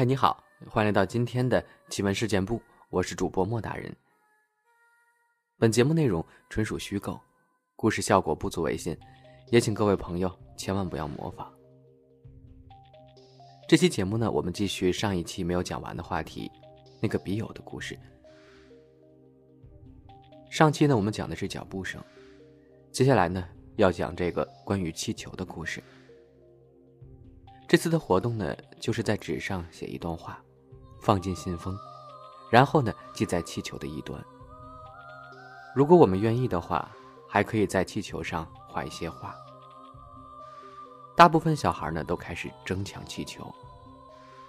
嗨，你好，欢迎来到今天的奇闻事件部，我是主播莫大人。本节目内容纯属虚构，故事效果不足为信，也请各位朋友千万不要模仿。这期节目呢，我们继续上一期没有讲完的话题，那个笔友的故事。上期呢，我们讲的是脚步声，接下来呢，要讲这个关于气球的故事。这次的活动呢，就是在纸上写一段话，放进信封，然后呢系在气球的一端。如果我们愿意的话，还可以在气球上画一些画。大部分小孩呢都开始争抢气球，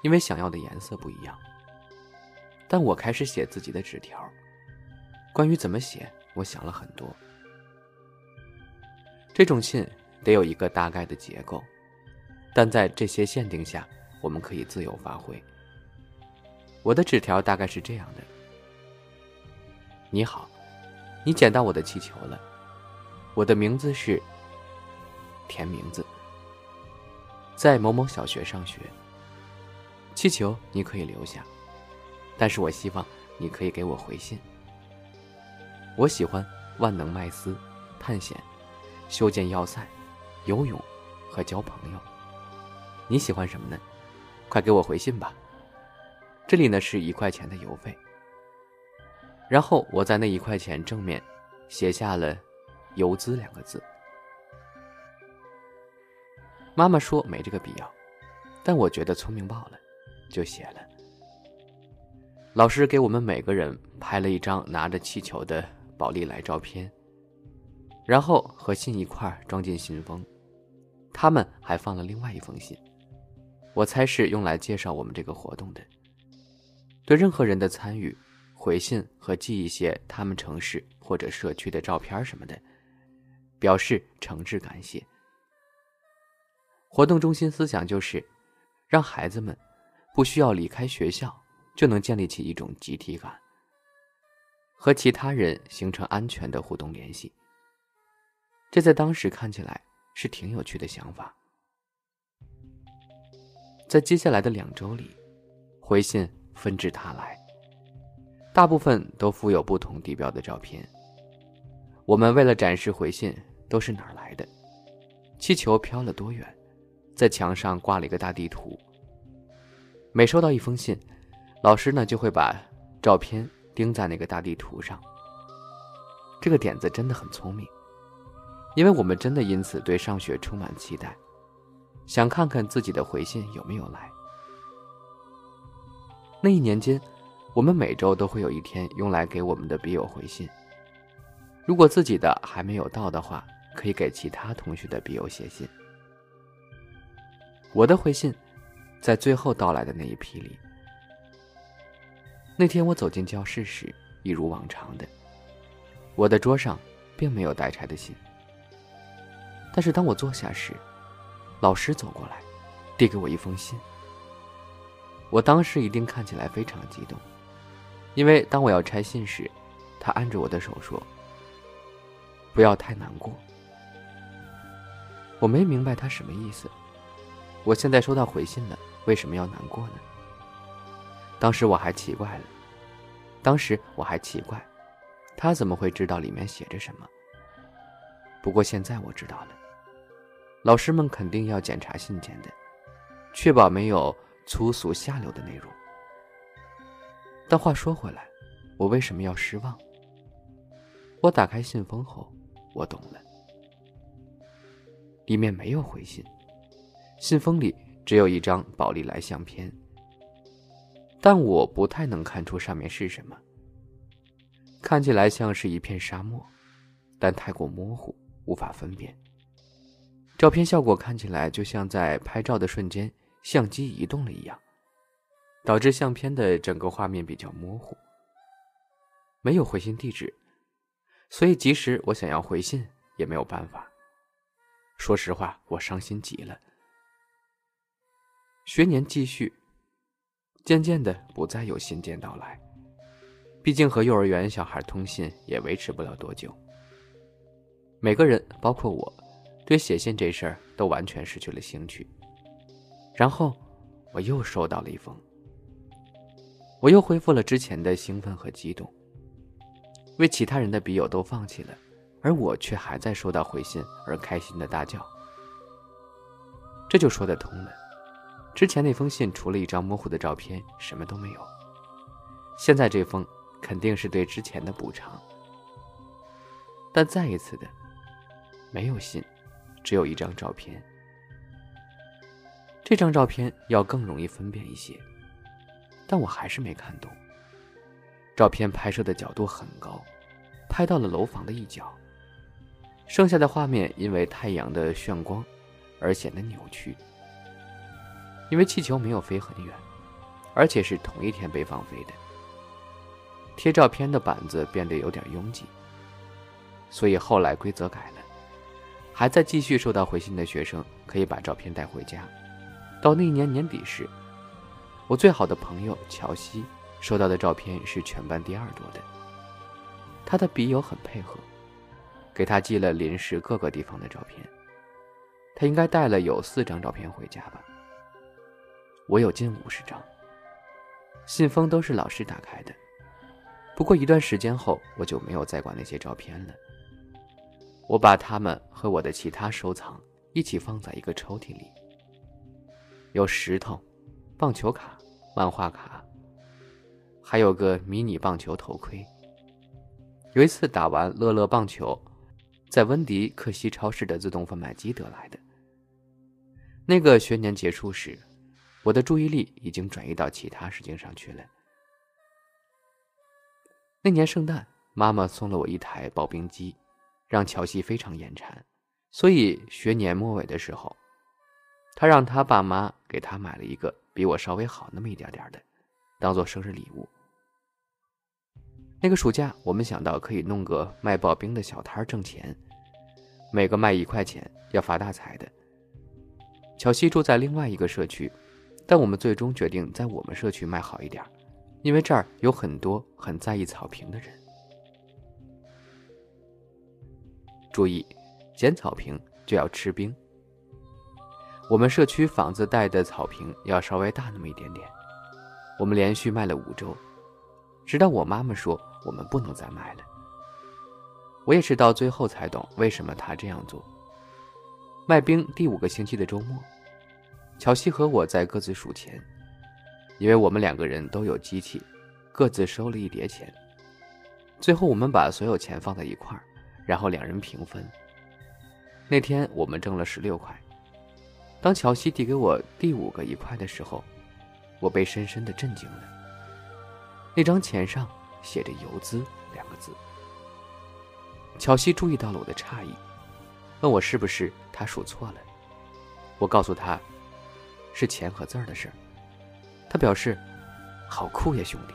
因为想要的颜色不一样。但我开始写自己的纸条，关于怎么写，我想了很多。这种信得有一个大概的结构。但在这些限定下，我们可以自由发挥。我的纸条大概是这样的：你好，你捡到我的气球了。我的名字是填名字，在某某小学上学。气球你可以留下，但是我希望你可以给我回信。我喜欢万能麦斯、探险、修建要塞、游泳和交朋友。你喜欢什么呢？快给我回信吧。这里呢是一块钱的邮费。然后我在那一块钱正面写下了“邮资”两个字。妈妈说没这个必要，但我觉得聪明爆了，就写了。老师给我们每个人拍了一张拿着气球的宝丽来照片，然后和信一块装进信封。他们还放了另外一封信。我猜是用来介绍我们这个活动的。对任何人的参与、回信和寄一些他们城市或者社区的照片什么的，表示诚挚感谢。活动中心思想就是，让孩子们不需要离开学校就能建立起一种集体感，和其他人形成安全的互动联系。这在当时看起来是挺有趣的想法。在接下来的两周里，回信纷至沓来，大部分都附有不同地标的照片。我们为了展示回信都是哪儿来的，气球飘了多远，在墙上挂了一个大地图。每收到一封信，老师呢就会把照片钉在那个大地图上。这个点子真的很聪明，因为我们真的因此对上学充满期待。想看看自己的回信有没有来。那一年间，我们每周都会有一天用来给我们的笔友回信。如果自己的还没有到的话，可以给其他同学的笔友写信。我的回信，在最后到来的那一批里。那天我走进教室时，一如往常的，我的桌上并没有待拆的信。但是当我坐下时，老师走过来，递给我一封信。我当时一定看起来非常激动，因为当我要拆信时，他按着我的手说：“不要太难过。”我没明白他什么意思。我现在收到回信了，为什么要难过呢？当时我还奇怪了，当时我还奇怪，他怎么会知道里面写着什么？不过现在我知道了。老师们肯定要检查信件的，确保没有粗俗下流的内容。但话说回来，我为什么要失望？我打开信封后，我懂了，里面没有回信，信封里只有一张宝丽来相片，但我不太能看出上面是什么，看起来像是一片沙漠，但太过模糊，无法分辨。照片效果看起来就像在拍照的瞬间相机移动了一样，导致相片的整个画面比较模糊。没有回信地址，所以即使我想要回信也没有办法。说实话，我伤心极了。学年继续，渐渐的不再有信件到来，毕竟和幼儿园小孩通信也维持不了多久。每个人，包括我。对写信这事儿都完全失去了兴趣。然后，我又收到了一封我又恢复了之前的兴奋和激动。为其他人的笔友都放弃了，而我却还在收到回信而开心的大叫。这就说得通了。之前那封信除了一张模糊的照片，什么都没有。现在这封肯定是对之前的补偿。但再一次的，没有信，只有一张照片。这张照片要更容易分辨一些，但我还是没看懂。照片拍摄的角度很高，拍到了楼房的一角。剩下的画面因为太阳的眩光而显得扭曲。因为气球没有飞很远，而且是同一天被放飞的，贴照片的板子变得有点拥挤。所以后来规则改了，还在继续收到回信的学生可以把照片带回家。到那一年年底时，我最好的朋友乔西收到的照片是全班第二多的。他的笔友很配合，给他寄了临时各个地方的照片。他应该带了有四张照片回家吧。我有近五十张，信封都是老师打开的。不过一段时间后，我就没有再管那些照片了。我把它们和我的其他收藏一起放在一个抽屉里。有石头、棒球卡、漫画卡，还有个迷你棒球头盔。有一次打完乐乐棒球，在温迪克西超市的自动贩卖机得来的。那个学年结束时。我的注意力已经转移到其他事情上去了。那年圣诞，妈妈送了我一台刨冰机，让乔西非常眼馋，所以学年末尾的时候，他让他爸妈给他买了一个比我稍微好那么一点点的，当做生日礼物。那个暑假，我们想到可以弄个卖刨冰的小摊挣钱，每个卖一块钱要发大财的。乔西住在另外一个社区。但我们最终决定在我们社区卖好一点，因为这儿有很多很在意草坪的人。注意，捡草坪就要吃冰。我们社区房子带的草坪要稍微大那么一点点。我们连续卖了五周，直到我妈妈说我们不能再卖了。我也是到最后才懂为什么她这样做。卖冰第五个星期的周末。乔西和我在各自数钱，因为我们两个人都有机器，各自收了一叠钱。最后我们把所有钱放在一块儿，然后两人平分。那天我们挣了十六块。当乔西递给我第五个一块的时候，我被深深的震惊了。那张钱上写着“游资”两个字。乔西注意到了我的诧异，问我是不是他数错了。我告诉他。是钱和字儿的事儿，他表示：“好酷呀，兄弟。”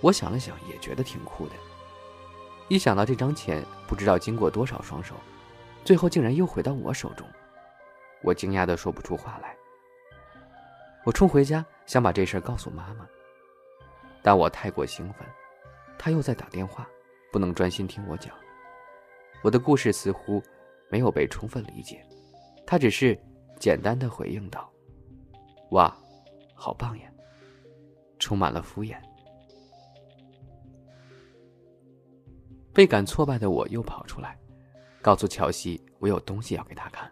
我想了想，也觉得挺酷的。一想到这张钱不知道经过多少双手，最后竟然又回到我手中，我惊讶的说不出话来。我冲回家想把这事告诉妈妈，但我太过兴奋，她又在打电话，不能专心听我讲。我的故事似乎没有被充分理解，她只是。简单的回应道：“哇，好棒呀！”充满了敷衍。倍感挫败的我又跑出来，告诉乔西我有东西要给他看。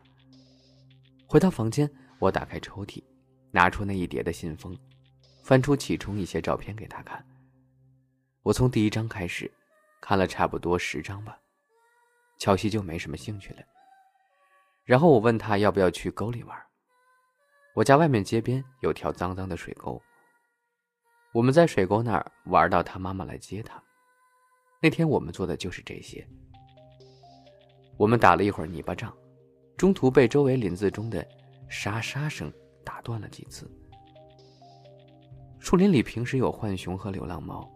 回到房间，我打开抽屉，拿出那一叠的信封，翻出其中一些照片给他看。我从第一张开始，看了差不多十张吧，乔西就没什么兴趣了。然后我问他要不要去沟里玩。我家外面街边有条脏脏的水沟。我们在水沟那儿玩到他妈妈来接他。那天我们做的就是这些。我们打了一会儿泥巴仗，中途被周围林子中的沙沙声打断了几次。树林里平时有浣熊和流浪猫，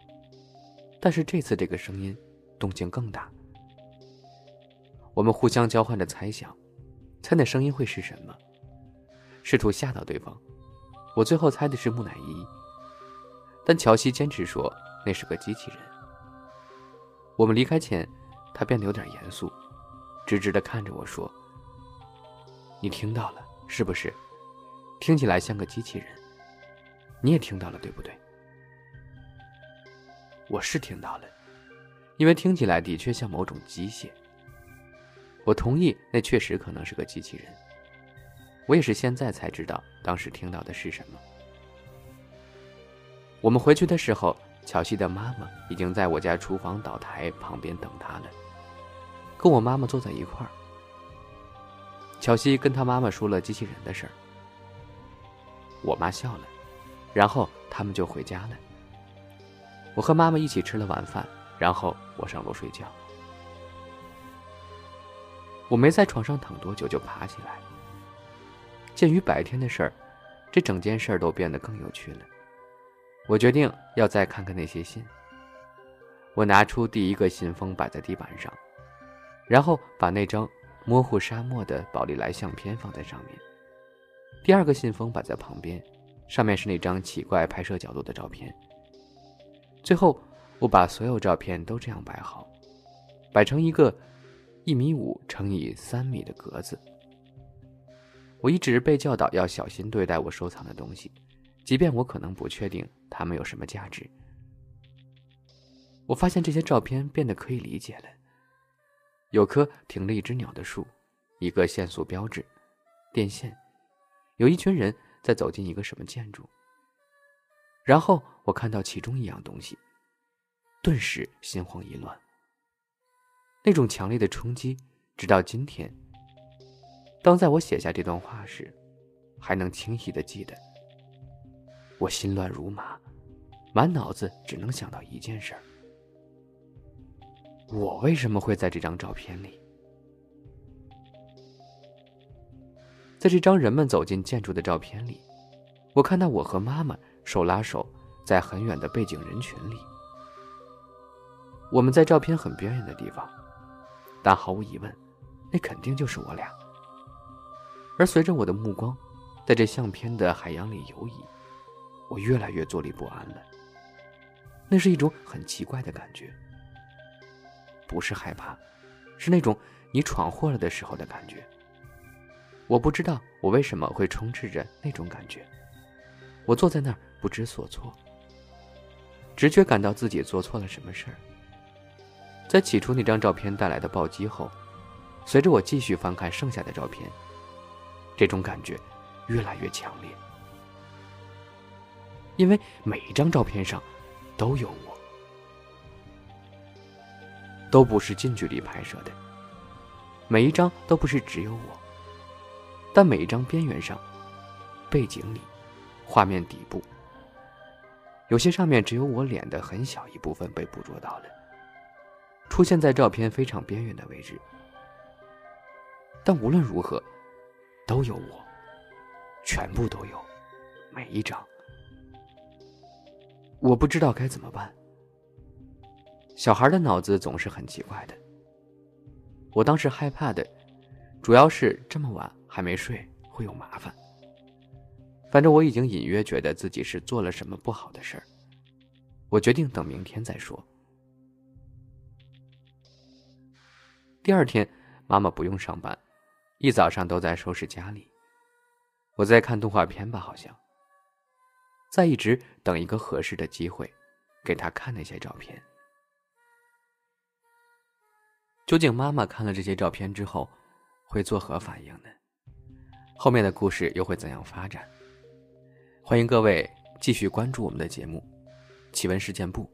但是这次这个声音动静更大。我们互相交换着猜想。猜那声音会是什么？试图吓到对方。我最后猜的是木乃伊，但乔西坚持说那是个机器人。我们离开前，他变得有点严肃，直直的看着我说：“你听到了是不是？听起来像个机器人。你也听到了对不对？”我是听到了，因为听起来的确像某种机械。我同意，那确实可能是个机器人。我也是现在才知道，当时听到的是什么。我们回去的时候，乔西的妈妈已经在我家厨房岛台旁边等他了，跟我妈妈坐在一块儿。乔西跟他妈妈说了机器人的事儿，我妈笑了，然后他们就回家了。我和妈妈一起吃了晚饭，然后我上楼睡觉。我没在床上躺多久就爬起来。鉴于白天的事儿，这整件事儿都变得更有趣了。我决定要再看看那些信。我拿出第一个信封摆在地板上，然后把那张模糊沙漠的宝丽来相片放在上面。第二个信封摆在旁边，上面是那张奇怪拍摄角度的照片。最后，我把所有照片都这样摆好，摆成一个一米五乘以三米的格子。我一直被教导要小心对待我收藏的东西。即便我可能不确定它们有什么价值，我发现这些照片变得可以理解了。有棵停了一只鸟的树，一个限速标志，电线，有一群人在走进一个什么建筑。然后我看到其中一样东西，顿时心慌意乱。那种强烈的冲击，直到今天，当在我写下这段话时，还能清晰的记得。我心乱如麻，满脑子只能想到一件事儿：我为什么会在这张照片里？在这张人们走进建筑的照片里，我看到我和妈妈手拉手在很远的背景人群里。我们在照片很边缘的地方，但毫无疑问，那肯定就是我俩。而随着我的目光在这相片的海洋里游移。我越来越坐立不安了。那是一种很奇怪的感觉，不是害怕，是那种你闯祸了的时候的感觉。我不知道我为什么会充斥着那种感觉。我坐在那儿不知所措，直觉感到自己做错了什么事儿。在起初那张照片带来的暴击后，随着我继续翻看剩下的照片，这种感觉越来越强烈。因为每一张照片上都有我，都不是近距离拍摄的，每一张都不是只有我，但每一张边缘上、背景里、画面底部，有些上面只有我脸的很小一部分被捕捉到了，出现在照片非常边缘的位置。但无论如何，都有我，全部都有，每一张。我不知道该怎么办。小孩的脑子总是很奇怪的。我当时害怕的，主要是这么晚还没睡会有麻烦。反正我已经隐约觉得自己是做了什么不好的事儿。我决定等明天再说。第二天，妈妈不用上班，一早上都在收拾家里。我在看动画片吧，好像。在一直等一个合适的机会，给他看那些照片。究竟妈妈看了这些照片之后，会作何反应呢？后面的故事又会怎样发展？欢迎各位继续关注我们的节目《奇闻事件部》。